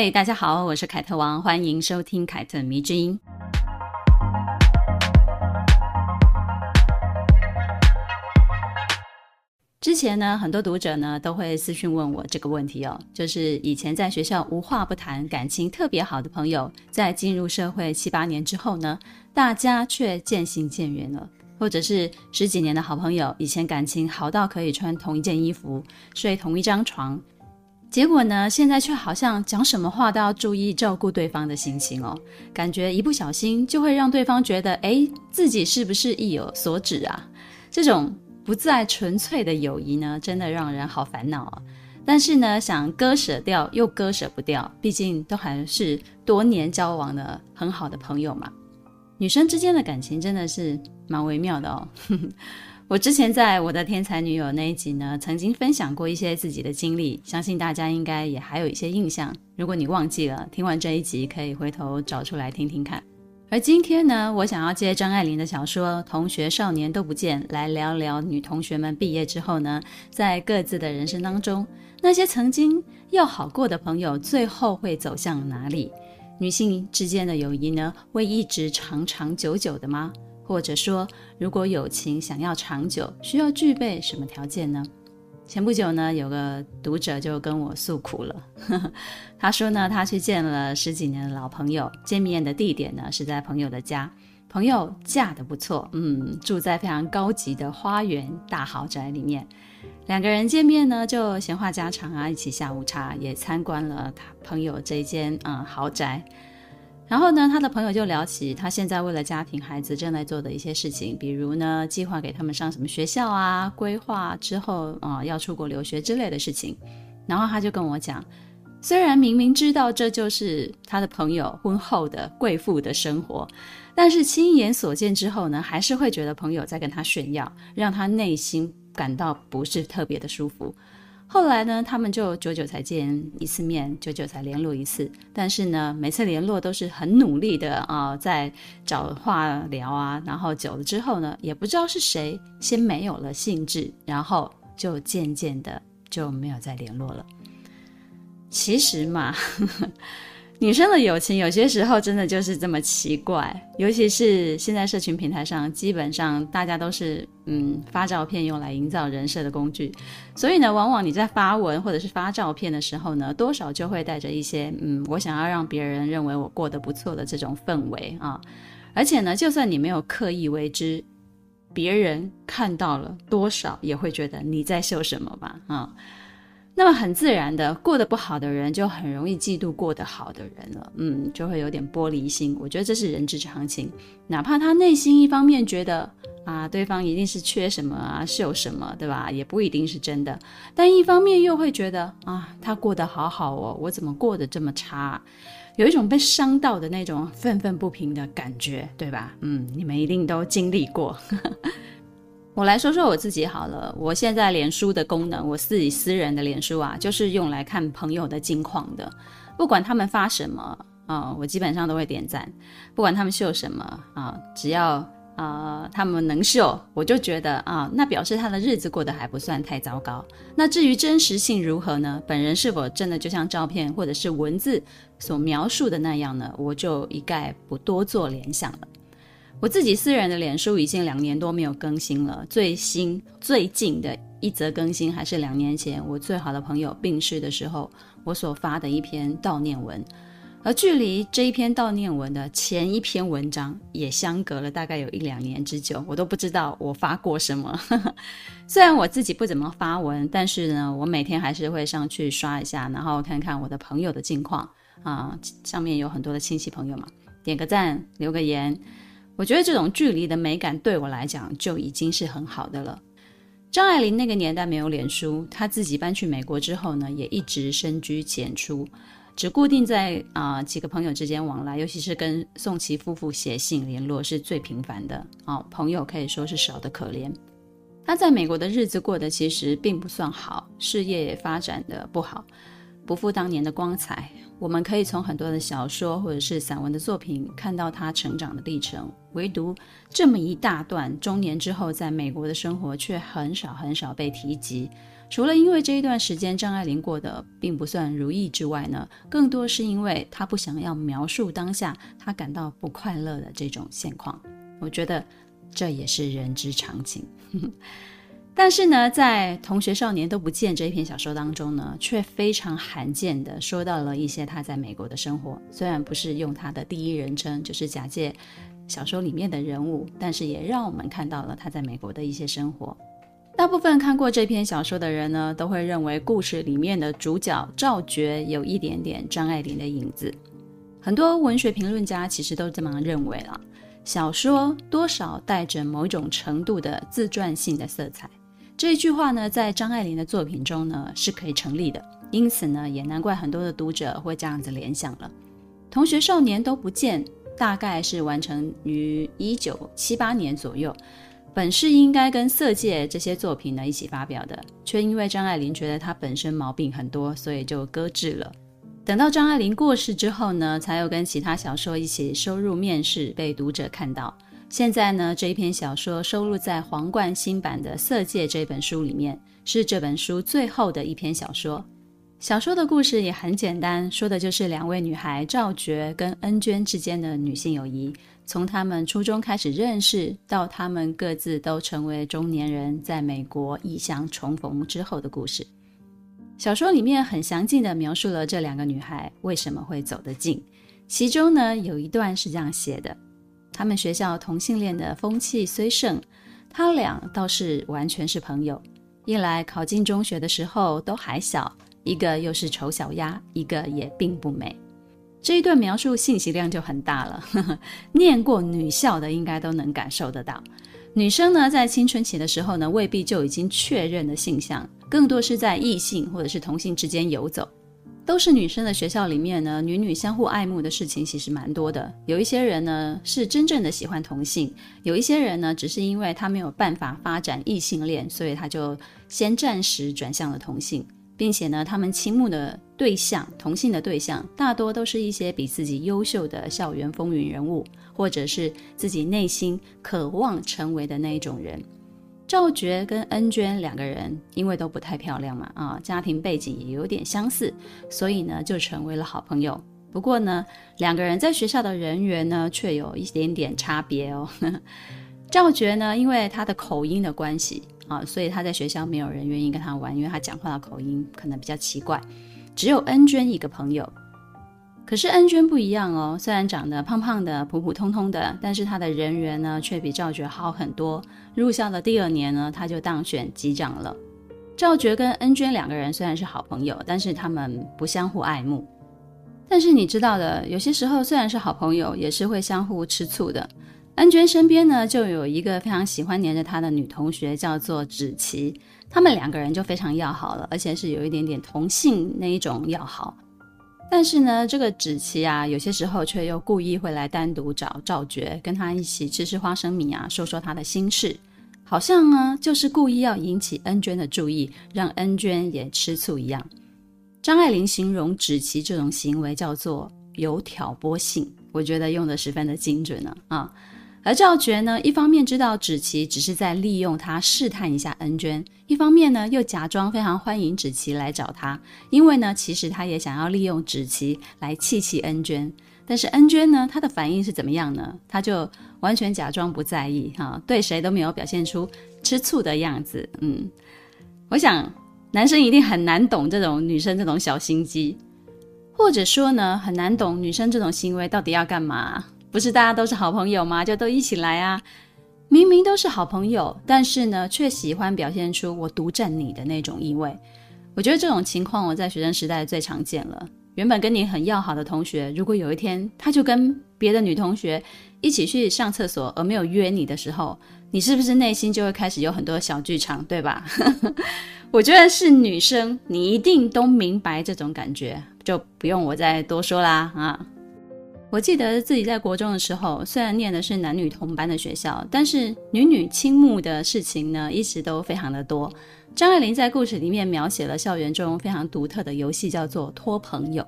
嘿，大家好，我是凯特王，欢迎收听凯特迷之音。之前呢，很多读者呢都会私讯问我这个问题哦，就是以前在学校无话不谈、感情特别好的朋友，在进入社会七八年之后呢，大家却渐行渐远了；或者是十几年的好朋友，以前感情好到可以穿同一件衣服、睡同一张床，结果呢，现在却好像讲什么话都要注意照顾对方的心情哦，感觉一不小心就会让对方觉得，哎，自己是不是意有所指啊？这种。不再纯粹的友谊呢，真的让人好烦恼啊！但是呢，想割舍掉又割舍不掉，毕竟都还是多年交往的很好的朋友嘛。女生之间的感情真的是蛮微妙的哦。我之前在我的天才女友那一集呢，曾经分享过一些自己的经历，相信大家应该也还有一些印象。如果你忘记了，听完这一集可以回头找出来听听看。而今天呢，我想要借张爱玲的小说《同学少年都不见》来聊聊女同学们毕业之后呢，在各自的人生当中，那些曾经要好过的朋友，最后会走向哪里？女性之间的友谊呢，会一直长长久久的吗？或者说，如果友情想要长久，需要具备什么条件呢？前不久呢，有个读者就跟我诉苦了。他说呢，他去见了十几年的老朋友，见面的地点呢是在朋友的家。朋友嫁得不错，嗯，住在非常高级的花园大豪宅里面。两个人见面呢，就闲话家常啊，一起下午茶，也参观了他朋友这间嗯豪宅。然后呢，他的朋友就聊起他现在为了家庭、孩子正在做的一些事情，比如呢，计划给他们上什么学校啊，规划之后啊、要出国留学之类的事情。然后他就跟我讲，虽然明明知道这就是他的朋友婚后的贵妇的生活，但是亲眼所见之后呢，还是会觉得朋友在跟他炫耀，让他内心感到不是特别的舒服。后来呢，他们就久久才见一次面，久久才联络一次。但是呢，每次联络都是很努力的啊、在找话聊啊。然后久了之后呢，也不知道是谁先没有了兴致，然后就渐渐的就没有再联络了。其实嘛。呵呵女生的友情有些时候真的就是这么奇怪，尤其是现在社群平台上，基本上大家都是嗯发照片用来营造人设的工具，所以呢，往往你在发文或者是发照片的时候呢，多少就会带着一些嗯，我想要让别人认为我过得不错的这种氛围啊，而且呢，就算你没有刻意为之，别人看到了多少也会觉得你在秀什么吧啊。那么很自然的，过得不好的人就很容易嫉妒过得好的人了，嗯，就会有点玻璃心。我觉得这是人之常情，哪怕他内心一方面觉得啊，对方一定是缺什么啊，是有什么，对吧？也不一定是真的。但一方面又会觉得啊，他过得好好哦，我怎么过得这么差？有一种被伤到的那种愤愤不平的感觉，对吧？嗯，你们一定都经历过。我来说说我自己好了。我现在脸书的功能，我自己私人的脸书啊，就是用来看朋友的近况的。不管他们发什么啊、我基本上都会点赞。不管他们秀什么啊、只要啊、他们能秀，我就觉得啊、那表示他的日子过得还不算太糟糕。那至于真实性如何呢？本人是否真的就像照片或者是文字所描述的那样呢？我就一概不多做联想了。我自己私人的脸书已经两年多没有更新了，最新最近的一则更新还是两年前我最好的朋友病逝的时候，我所发的一篇悼念文，而距离这一篇悼念文的前一篇文章也相隔了大概有一两年之久，我都不知道我发过什么。虽然我自己不怎么发文，但是呢，我每天还是会上去刷一下，然后看看我的朋友的近况啊，上面有很多的亲戚朋友嘛，点个赞，留个言。我觉得这种距离的美感对我来讲就已经是很好的了。张爱玲那个年代没有脸书，她自己搬去美国之后呢，也一直深居简出，只固定在啊、呃、几个朋友之间往来，尤其是跟宋琦夫妇写信联络是最频繁的啊、哦，朋友可以说是少得可怜。他在美国的日子过得其实并不算好，事业也发展得不好，不复当年的光彩。我们可以从很多的小说或者是散文的作品看到他成长的历程，唯独这么一大段中年之后在美国的生活却很少很少被提及。除了因为这一段时间张爱玲过得并不算如意之外呢，更多是因为她不想要描述当下她感到不快乐的这种现况。我觉得。这也是人之常情，但是呢，在《同学少年都不见》这一篇小说当中呢，却非常罕见地说到了一些他在美国的生活。虽然不是用他的第一人称，就是假借小说里面的人物，但是也让我们看到了他在美国的一些生活。大部分看过这篇小说的人呢，都会认为故事里面的主角赵觉有一点点张爱玲的影子。很多文学评论家其实都这么认为了。小说多少带着某种程度的自传性的色彩，这一句话呢，在张爱玲的作品中呢是可以成立的，因此呢，也难怪很多的读者会这样子联想了。同学少年都不见，大概是完成于一九七八年左右，本是应该跟色戒这些作品呢一起发表的，却因为张爱玲觉得它本身毛病很多，所以就搁置了。等到张爱玲过世之后呢，才有跟其他小说一起收入面世，被读者看到。现在呢，这一篇小说收录在皇冠新版的《色戒》这本书里面，是这本书最后的一篇小说。小说的故事也很简单，说的就是两位女孩赵觉跟恩娟之间的女性友谊，从她们初中开始认识，到她们各自都成为中年人，在美国异乡重逢之后的故事。小说里面很详尽地描述了这两个女孩为什么会走得近，其中呢有一段是这样写的：他们学校同性恋的风气虽盛，他俩倒是完全是朋友。一来考进中学的时候都还小，一个又是丑小鸭，一个也并不美。这一段描述信息量就很大了，呵呵，念过女校的应该都能感受得到。女生呢，在青春期的时候呢，未必就已经确认的性向，更多是在异性或者是同性之间游走。都是女生的学校里面呢，女女相互爱慕的事情其实蛮多的。有一些人呢，是真正的喜欢同性；有一些人呢，只是因为他没有办法发展异性恋，所以他就先暂时转向了同性。并且呢，他们倾慕的对象，同性的对象，大多都是一些比自己优秀的校园风云人物，或者是自己内心渴望成为的那一种人。赵觉跟恩娟两个人，因为都不太漂亮嘛，啊，家庭背景也有点相似，所以呢，就成为了好朋友。不过呢，两个人在学校的人缘呢，却有一点点差别哦。赵觉呢，因为他的口音的关系。啊，所以他在学校没有人愿意跟他玩，因为他讲话的口音可能比较奇怪。只有恩娟一个朋友，可是恩娟不一样哦，虽然长得胖胖的、普普通通的，但是他的人缘呢却比赵觉好很多。入校的第二年呢，他就当选级长了。赵觉跟恩娟两个人虽然是好朋友，但是他们不相互爱慕。但是你知道的，有些时候虽然是好朋友，也是会相互吃醋的。恩娟身边呢，就有一个非常喜欢黏着她的女同学，叫做芷琪。他们两个人就非常要好了，而且是有一点点同性那一种要好。但是呢，这个芷琪啊，有些时候却又故意会来单独找赵觉，跟他一起吃吃花生米啊，说说他的心事，好像呢就是故意要引起恩娟的注意，让恩娟也吃醋一样。张爱玲形容芷琪这种行为叫做有挑拨性，我觉得用的十分的精准呢啊。而赵觉呢，一方面知道芷琪只是在利用他试探一下恩娟，一方面呢又假装非常欢迎芷琪来找他，因为呢其实他也想要利用芷琪来气气恩娟。但是恩娟呢，她的反应是怎么样呢？她就完全假装不在意，哈，对谁都没有表现出吃醋的样子。嗯，我想男生一定很难懂这种女生这种小心机，或者说呢很难懂女生这种行为到底要干嘛。不是大家都是好朋友吗？就都一起来啊！明明都是好朋友，但是呢，却喜欢表现出我独占你的那种意味。我觉得这种情况我在学生时代最常见了。原本跟你很要好的同学，如果有一天他就跟别的女同学一起去上厕所，而没有约你的时候，你是不是内心就会开始有很多小剧场，对吧？我觉得是女生，你一定都明白这种感觉，就不用我再多说啦啊。我记得自己在国中的时候，虽然念的是男女同班的学校，但是女女亲睦的事情呢，一直都非常的多。张爱玲在故事里面描写了校园中非常独特的游戏，叫做托朋友，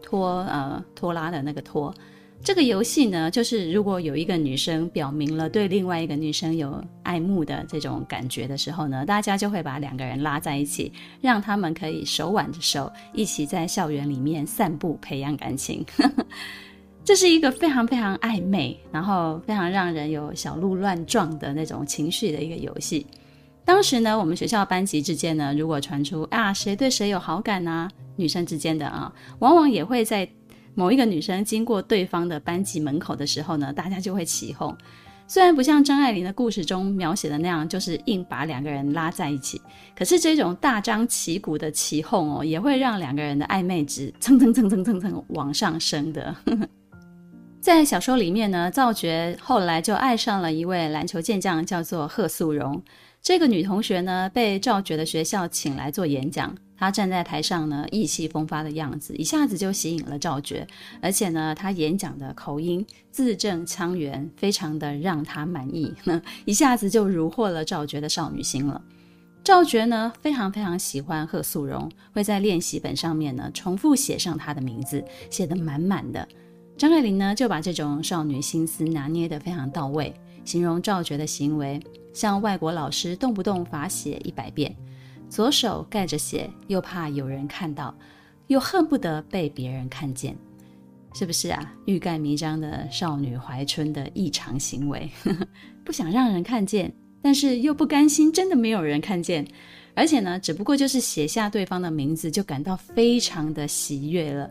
托呃拖拉的那个拖。这个游戏呢，就是如果有一个女生表明了对另外一个女生有爱慕的这种感觉的时候呢，大家就会把两个人拉在一起，让他们可以手挽着手，一起在校园里面散步，培养感情。这是一个非常非常暧昧，然后非常让人有小鹿乱撞的那种情绪的一个游戏。当时呢，我们学校班级之间呢，如果传出啊谁对谁有好感啊，女生之间的啊，往往也会在某一个女生经过对方的班级门口的时候呢，大家就会起哄。虽然不像张爱玲的故事中描写的那样，就是硬把两个人拉在一起，可是这种大张旗鼓的起哄哦，也会让两个人的暧昧值蹭蹭蹭蹭蹭蹭往上升的。在小说里面呢，赵觉后来就爱上了一位篮球健将，叫做贺素荣。这个女同学呢，被赵觉的学校请来做演讲。她站在台上呢，意气风发的样子，一下子就吸引了赵觉。而且呢，她演讲的口音字正腔圆，非常的让她满意，一下子就虏获了赵觉的少女心了。赵觉呢，非常非常喜欢贺素荣，会在练习本上面呢，重复写上她的名字，写得满满的。张爱玲呢，就把这种少女心思拿捏得非常到位，形容赵觉的行为像外国老师动不动罚写一百遍，左手盖着写，又怕有人看到，又恨不得被别人看见，是不是啊？欲盖弥彰的少女怀春的异常行为，不想让人看见，但是又不甘心真的没有人看见，而且呢，只不过就是写下对方的名字，就感到非常的喜悦了。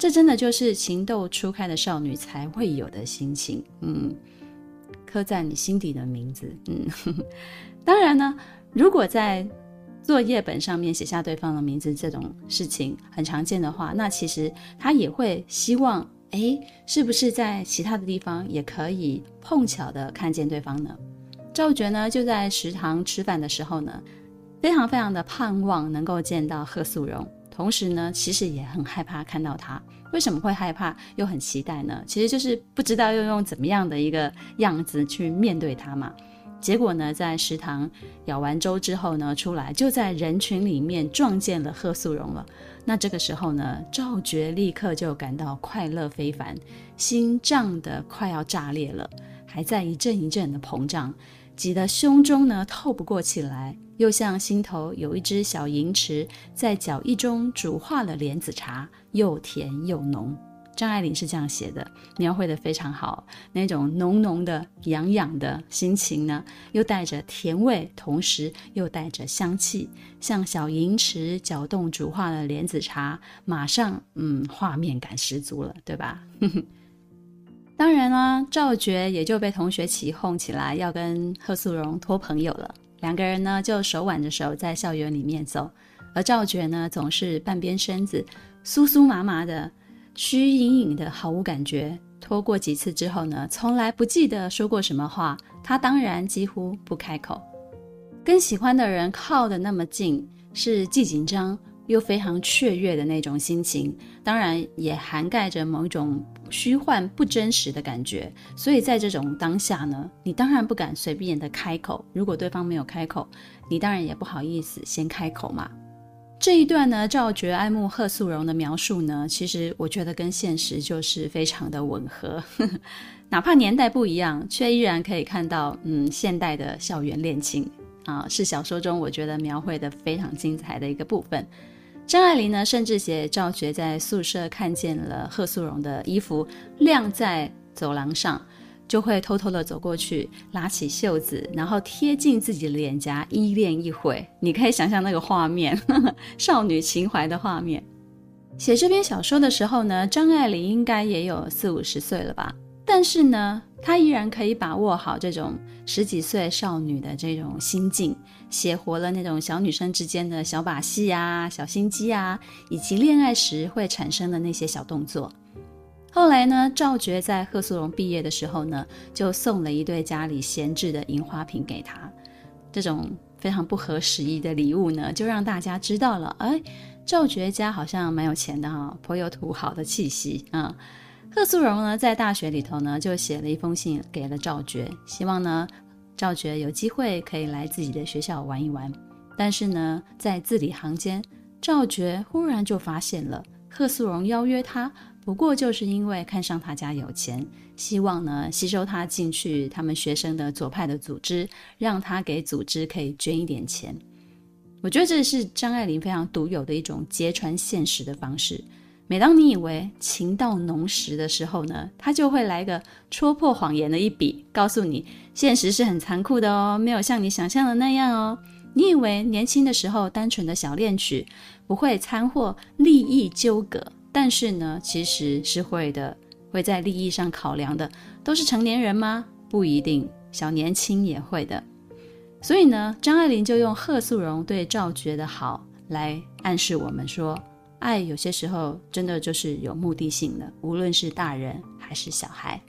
这真的就是情窦初开的少女才会有的心情，嗯，刻在你心底的名字，嗯，当然呢，如果在作业本上面写下对方的名字这种事情很常见的话，那其实他也会希望，哎，是不是在其他的地方也可以碰巧的看见对方呢？赵觉呢，就在食堂吃饭的时候呢，非常非常的盼望能够见到贺素荣。同时呢，其实也很害怕看到他。为什么会害怕又很期待呢？其实就是不知道要用怎么样的一个样子去面对他嘛。结果呢，在食堂舀完粥之后呢，出来就在人群里面撞见了贺素荣了。那这个时候呢，赵觉立刻就感到快乐非凡，心胀得快要炸裂了，还在一阵一阵的膨胀。挤得胸中呢透不过气来，又像心头有一只小银池在脚意中煮化了莲子茶，又甜又浓。张爱玲是这样写的，描绘得非常好。那种浓浓的、痒痒的心情呢，又带着甜味，同时又带着香气，像小银池搅动煮化了莲子茶，马上嗯，画面感十足了，对吧？当然啦，赵觉也就被同学起哄起来，要跟贺素荣托朋友了。两个人呢，就手挽着手在校园里面走，而赵觉呢，总是半边身子，酥酥麻麻的，虚隐隐的，毫无感觉。拖过几次之后呢，从来不记得说过什么话。他当然几乎不开口。跟喜欢的人靠得那么近，是既紧张又非常雀跃的那种心情，当然也涵盖着某一种。虚幻不真实的感觉，所以在这种当下呢，你当然不敢随便的开口。如果对方没有开口，你当然也不好意思先开口嘛。这一段呢，赵觉爱慕贺素荣的描述呢，其实我觉得跟现实就是非常的吻合，哪怕年代不一样，却依然可以看到，嗯，现代的校园恋情啊，是小说中我觉得描绘的非常精彩的一个部分。张爱玲呢，甚至写赵觉在宿舍看见了贺素荣的衣服晾在走廊上，就会偷偷的走过去，拉起袖子，然后贴近自己的脸颊，依恋一会。你可以想象那个画面，呵呵，少女情怀的画面。写这篇小说的时候呢，张爱玲应该也有四五十岁了吧。但是呢，她依然可以把握好这种十几岁少女的这种心境，写活了那种小女生之间的小把戏啊、小心机啊，以及恋爱时会产生的那些小动作。后来呢，赵觉在贺素荣毕业的时候呢，就送了一对家里闲置的银花瓶给她。这种非常不合时宜的礼物呢，就让大家知道了，哎，赵觉家好像蛮有钱的哈、哦，颇有土豪的气息啊。贺素荣呢，在大学里头呢，就写了一封信给了赵觉，希望呢，赵觉有机会可以来自己的学校玩一玩。但是呢，在字里行间，赵觉忽然就发现了贺素荣邀约他，不过就是因为看上他家有钱，希望呢，吸收他进去他们学生的左派的组织，让他给组织可以捐一点钱。我觉得这是张爱玲非常独有的一种揭穿现实的方式。每当你以为情到浓时的时候呢，他就会来个戳破谎言的一笔，告诉你现实是很残酷的哦，没有像你想象的那样哦。你以为年轻的时候单纯的小恋曲不会掺和利益纠葛，但是呢，其实是会的，会在利益上考量的。都是成年人吗？不一定，小年轻也会的。所以呢，张爱玲就用贺素荣对赵觉的好来暗示我们说。爱有些时候真的就是有目的性的，无论是大人还是小孩。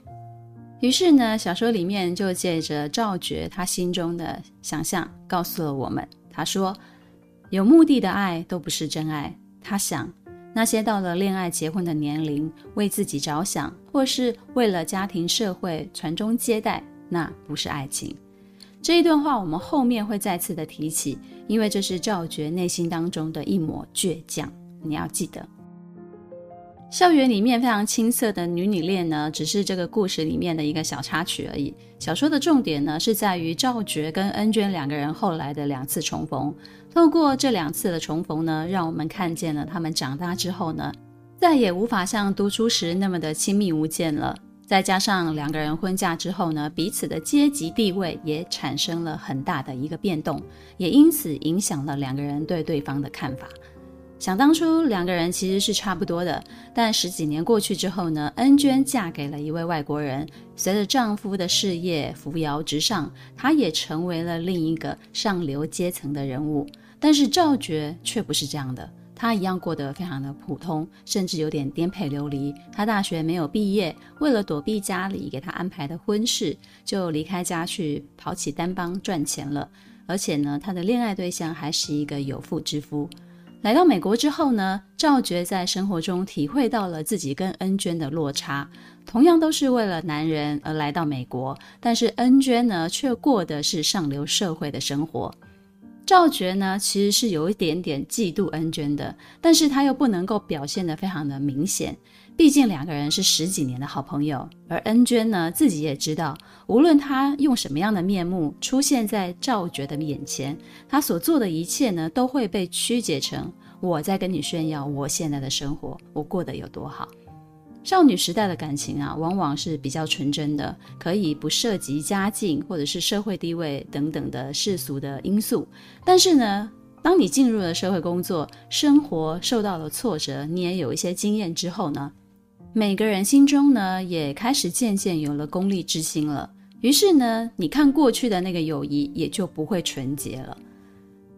于是呢，小说里面就借着赵觉他心中的想象，告诉了我们：他说，有目的的爱都不是真爱。他想，那些到了恋爱结婚的年龄，为自己着想，或是为了家庭社会传宗接代，那不是爱情。这一段话我们后面会再次的提起，因为这是赵觉内心当中的一抹倔强。你要记得，校园里面非常青涩的女女恋呢，只是这个故事里面的一个小插曲而已。小说的重点呢，是在于赵觉跟恩娟两个人后来的两次重逢。透过这两次的重逢呢，让我们看见了他们长大之后呢，再也无法像读书时那么的亲密无间了。再加上两个人婚嫁之后呢，彼此的阶级地位也产生了很大的一个变动，也因此影响了两个人对对方的看法。想当初，两个人其实是差不多的，但十几年过去之后呢，恩娟嫁给了一位外国人，随着丈夫的事业扶摇直上，她也成为了另一个上流阶层的人物。但是赵觉却不是这样的，他一样过得非常的普通，甚至有点颠沛流离。他大学没有毕业，为了躲避家里给他安排的婚事，就离开家去跑起单帮赚钱了。而且呢，他的恋爱对象还是一个有妇之夫。来到美国之后呢，赵觉在生活中体会到了自己跟恩娟的落差。同样都是为了男人而来到美国，但是恩娟呢，却过的是上流社会的生活。赵觉呢，其实是有一点点嫉妒恩娟的，但是他又不能够表现得非常的明显。毕竟两个人是十几年的好朋友，而恩娟呢，自己也知道，无论他用什么样的面目出现在赵觉的眼前，他所做的一切呢，都会被曲解成我在跟你炫耀我现在的生活，我过得有多好。少女时代的感情啊，往往是比较纯真的，可以不涉及家境或者是社会地位等等的世俗的因素。但是呢，当你进入了社会工作，生活受到了挫折，你也有一些经验之后呢，每个人心中呢，也开始渐渐有了功利之心了。于是呢，你看过去的那个友谊也就不会纯洁了。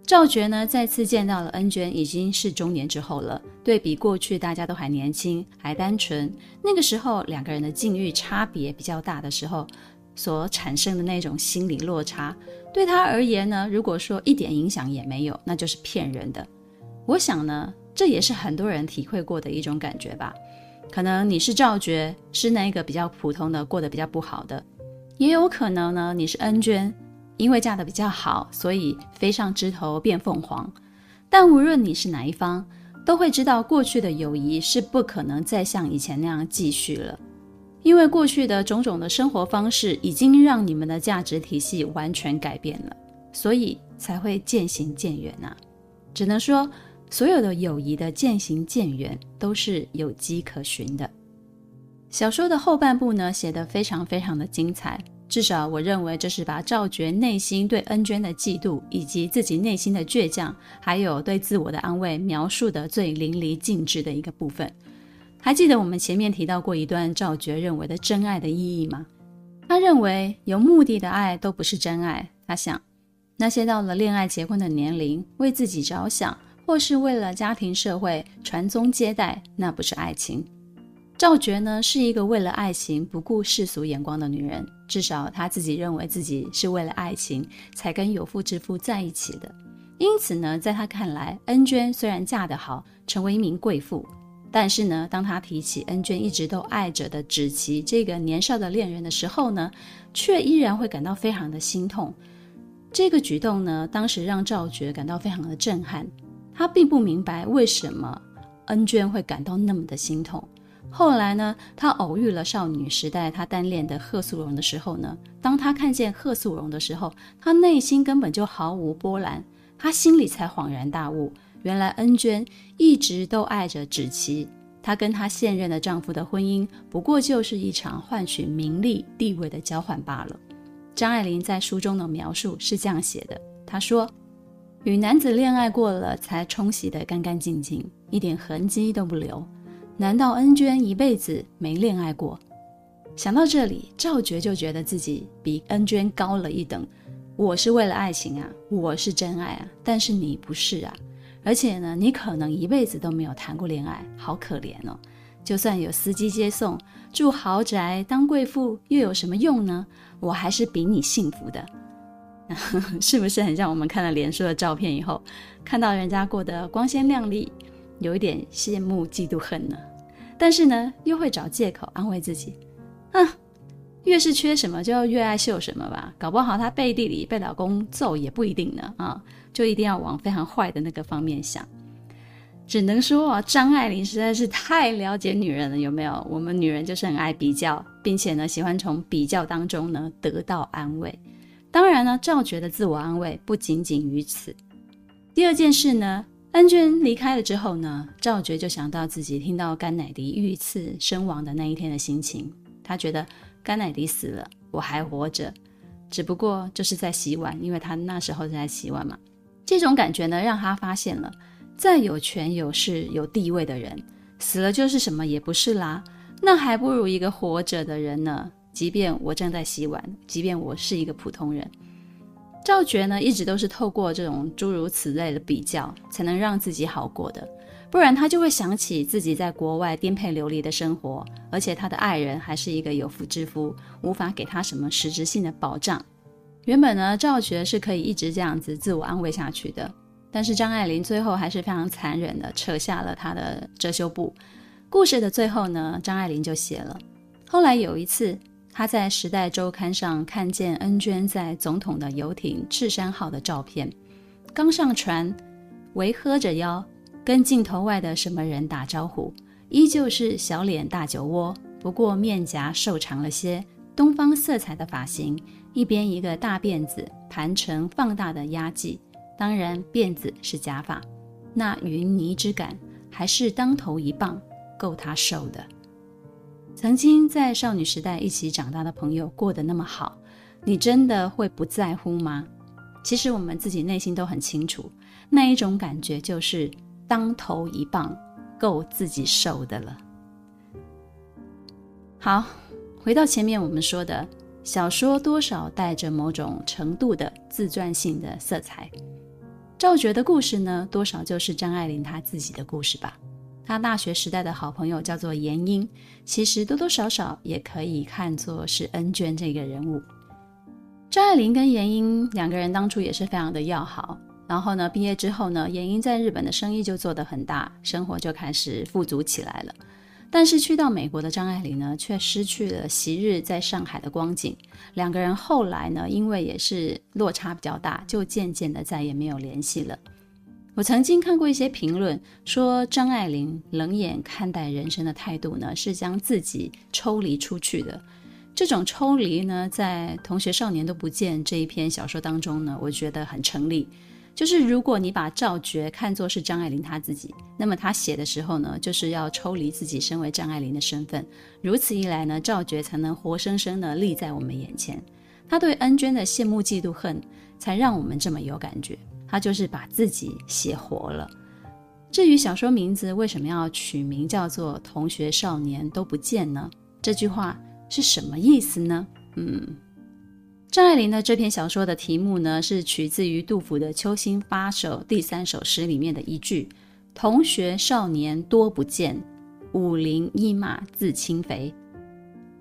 赵觉呢，再次见到了恩娟，已经是中年之后了。对比过去，大家都还年轻，还单纯。那个时候，两个人的境遇差别比较大的时候，所产生的那种心理落差，对他而言呢，如果说一点影响也没有，那就是骗人的。我想呢，这也是很多人体会过的一种感觉吧。可能你是赵觉，是那个比较普通的，过得比较不好的；也有可能呢，你是恩娟，因为嫁得比较好，所以飞上枝头变凤凰。但无论你是哪一方，都会知道过去的友谊是不可能再像以前那样继续了，因为过去的种种的生活方式已经让你们的价值体系完全改变了，所以才会渐行渐远呐。只能说。所有的友谊的渐行渐远都是有迹可循的。小说的后半部呢，写得非常非常的精彩，至少我认为这是把赵觉内心对恩娟的嫉妒，以及自己内心的倔强，还有对自我的安慰描述得最淋漓尽致的一个部分。还记得我们前面提到过一段赵觉认为的真爱的意义吗？他认为有目的的爱都不是真爱。他想，那些到了恋爱结婚的年龄，为自己着想。或是为了家庭社会传宗接代，那不是爱情。赵觉呢，是一个为了爱情不顾世俗眼光的女人，至少她自己认为自己是为了爱情才跟有妇之夫在一起的。因此呢，在她看来，恩娟虽然嫁得好，成为一名贵妇，但是呢，当她提起恩娟一直都爱着的芷琪这个年少的恋人的时候呢，却依然会感到非常的心痛。这个举动呢，当时让赵觉感到非常的震撼。他并不明白为什么恩娟会感到那么的心痛。后来呢，他偶遇了少女时代他单恋的贺素荣的时候呢，当他看见贺素荣的时候，他内心根本就毫无波澜。他心里才恍然大悟，原来恩娟一直都爱着芷琪。她跟她现任的丈夫的婚姻，不过就是一场换取名利地位的交换罢了。张爱玲在书中的描述是这样写的：她说，与男子恋爱过了，才冲洗得干干净净，一点痕迹都不留。难道恩娟一辈子没恋爱过？想到这里，赵觉就觉得自己比恩娟高了一等。我是为了爱情啊，我是真爱啊，但是你不是啊，而且呢，你可能一辈子都没有谈过恋爱，好可怜哦。就算有司机接送，住豪宅，当贵妇，又有什么用呢？我还是比你幸福的，是不是很像我们看了脸书的照片以后，看到人家过得光鲜亮丽，有一点羡慕嫉妒恨呢？但是呢，又会找借口安慰自己，啊。越是缺什么，就越爱秀什么吧？搞不好她背地里被老公揍也不一定呢啊！就一定要往非常坏的那个方面想。只能说啊，张爱玲实在是太了解女人了，有没有？我们女人就是很爱比较，并且呢，喜欢从比较当中呢得到安慰。当然呢，赵觉的自我安慰不仅仅于此。第二件事呢，恩娟离开了之后呢，赵觉就想到自己听到甘乃迪遇刺身亡的那一天的心情，他觉得。甘乃迪死了，我还活着，只不过就是在洗碗，因为他那时候在洗碗嘛。这种感觉呢，让他发现了，再有权有势有地位的人，死了就是什么也不是啦，那还不如一个活着的人呢。即便我正在洗碗，即便我是一个普通人，赵觉呢，一直都是透过这种诸如此类的比较，才能让自己好过的。不然他就会想起自己在国外颠沛流离的生活，而且他的爱人还是一个有妇之夫，无法给他什么实质性的保障。原本呢，赵觉是可以一直这样子自我安慰下去的，但是张爱玲最后还是非常残忍的扯下了他的遮羞布。故事的最后呢，张爱玲就写了：后来有一次，他在《时代周刊》上看见恩娟在总统的游艇“赤山号”的照片，刚上船，微喝着腰。跟镜头外的什么人打招呼，依旧是小脸大酒窝，不过面颊瘦长了些，东方色彩的发型，一边一个大辫子盘成放大的压髻，当然辫子是假发，那云泥之感还是当头一棒够他受的。曾经在少女时代一起长大的朋友过得那么好，你真的会不在乎吗？其实我们自己内心都很清楚，那一种感觉就是。当头一棒，够自己受的了。好，回到前面我们说的，小说多少带着某种程度的自传性的色彩。赵觉的故事呢，多少就是张爱玲她自己的故事吧。他大学时代的好朋友叫做阎英，其实多多少少也可以看作是恩娟这个人物。张爱玲跟阎英两个人当初也是非常的要好。然后呢，毕业之后呢，阎英在日本的生意就做得很大，生活就开始富足起来了。但是去到美国的张爱玲呢，却失去了昔日在上海的光景。两个人后来呢，因为也是落差比较大，就渐渐的再也没有联系了。我曾经看过一些评论，说张爱玲冷眼看待人生的态度呢，是将自己抽离出去的。这种抽离呢，在《同学少年都不见》这一篇小说当中呢，我觉得很成立。就是如果你把赵觉看作是张爱玲她自己，那么她写的时候呢，就是要抽离自己身为张爱玲的身份。如此一来呢，赵觉才能活生生的立在我们眼前。他对恩娟的羡慕、嫉妒、恨，才让我们这么有感觉。他就是把自己写活了。至于小说名字为什么要取名叫做《同学少年都不见》呢？这句话是什么意思呢？嗯。张爱玲的这篇小说的题目呢，是取自于杜甫的《秋兴八首》第三首诗里面的一句：“同学少年多不见，五陵一马自轻肥。”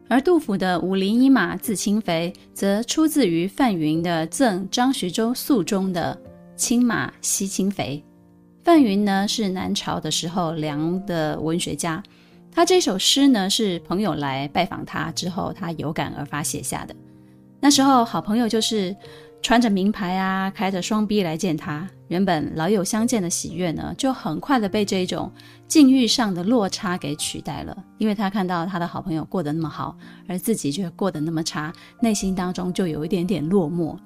而杜甫的“五陵一马自轻肥”则出自于范云的《赠张徐州宿中的青马惜青肥》。范云呢是南朝的时候梁的文学家，他这首诗呢是朋友来拜访他之后，他有感而发写下的。那时候好朋友就是穿着名牌啊，开着双逼来见他，原本老友相见的喜悦呢，就很快的被这种境遇上的落差给取代了。因为他看到他的好朋友过得那么好，而自己却过得那么差，内心当中就有一点点落寞。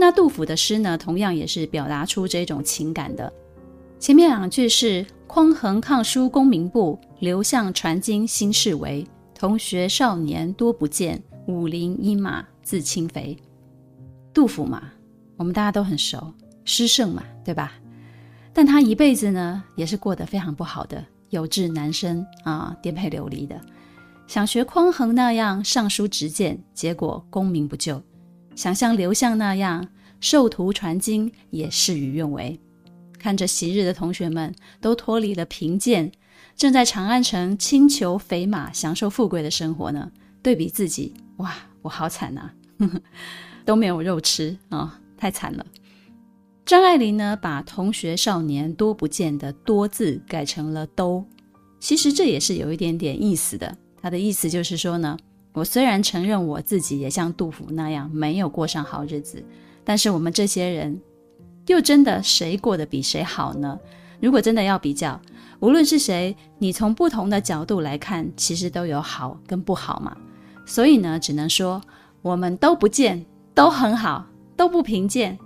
那杜甫的诗呢，同样也是表达出这种情感的。前面两句是“匡衡抗书功名簿，刘向传经心事为。同学少年多不见，武陵衣马自轻肥。”杜甫嘛，我们大家都很熟，诗圣嘛，对吧？但他一辈子呢，也是过得非常不好的，有志难伸啊，颠沛流离的。想学匡衡那样上书直谏，结果功名不就；想像刘向那样授徒传经，也事与愿违。看着昔日的同学们都脱离了贫贱，正在长安城轻裘肥马，享受富贵的生活呢。对比自己，哇，我好惨呐、啊，都没有肉吃啊、太惨了。张爱玲呢，把“同学少年多不见”的“多”字改成了“都”，其实这也是有一点点意思的。他的意思就是说呢，我虽然承认我自己也像杜甫那样没有过上好日子，但是我们这些人。又真的谁过得比谁好呢？如果真的要比较，无论是谁，你从不同的角度来看，其实都有好跟不好嘛。所以呢，只能说我们都不见，都很好，都不贫贱。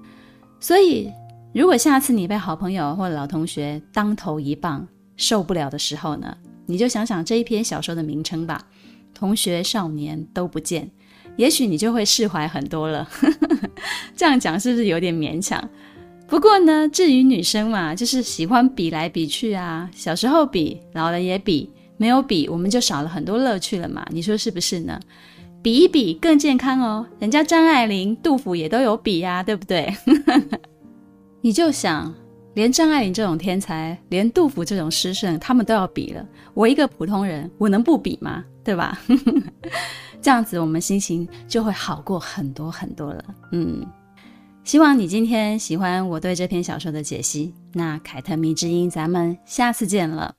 所以，如果下次你被好朋友或老同学当头一棒，受不了的时候呢，你就想想这一篇小说的名称吧，《同学少年都不见》，也许你就会释怀很多了。这样讲是不是有点勉强？不过呢，至于女生嘛，就是喜欢比来比去啊。小时候比，老了也比，没有比，我们就少了很多乐趣了嘛。你说是不是呢？比一比更健康哦。人家张爱玲、杜甫也都有比呀，对不对？你就想，连张爱玲这种天才，连杜甫这种诗圣，他们都要比了。我一个普通人，我能不比吗？对吧？这样子，我们心情就会好过很多很多了。嗯。希望你今天喜欢我对这篇小说的解析。那凯特迷之音，咱们下次见了。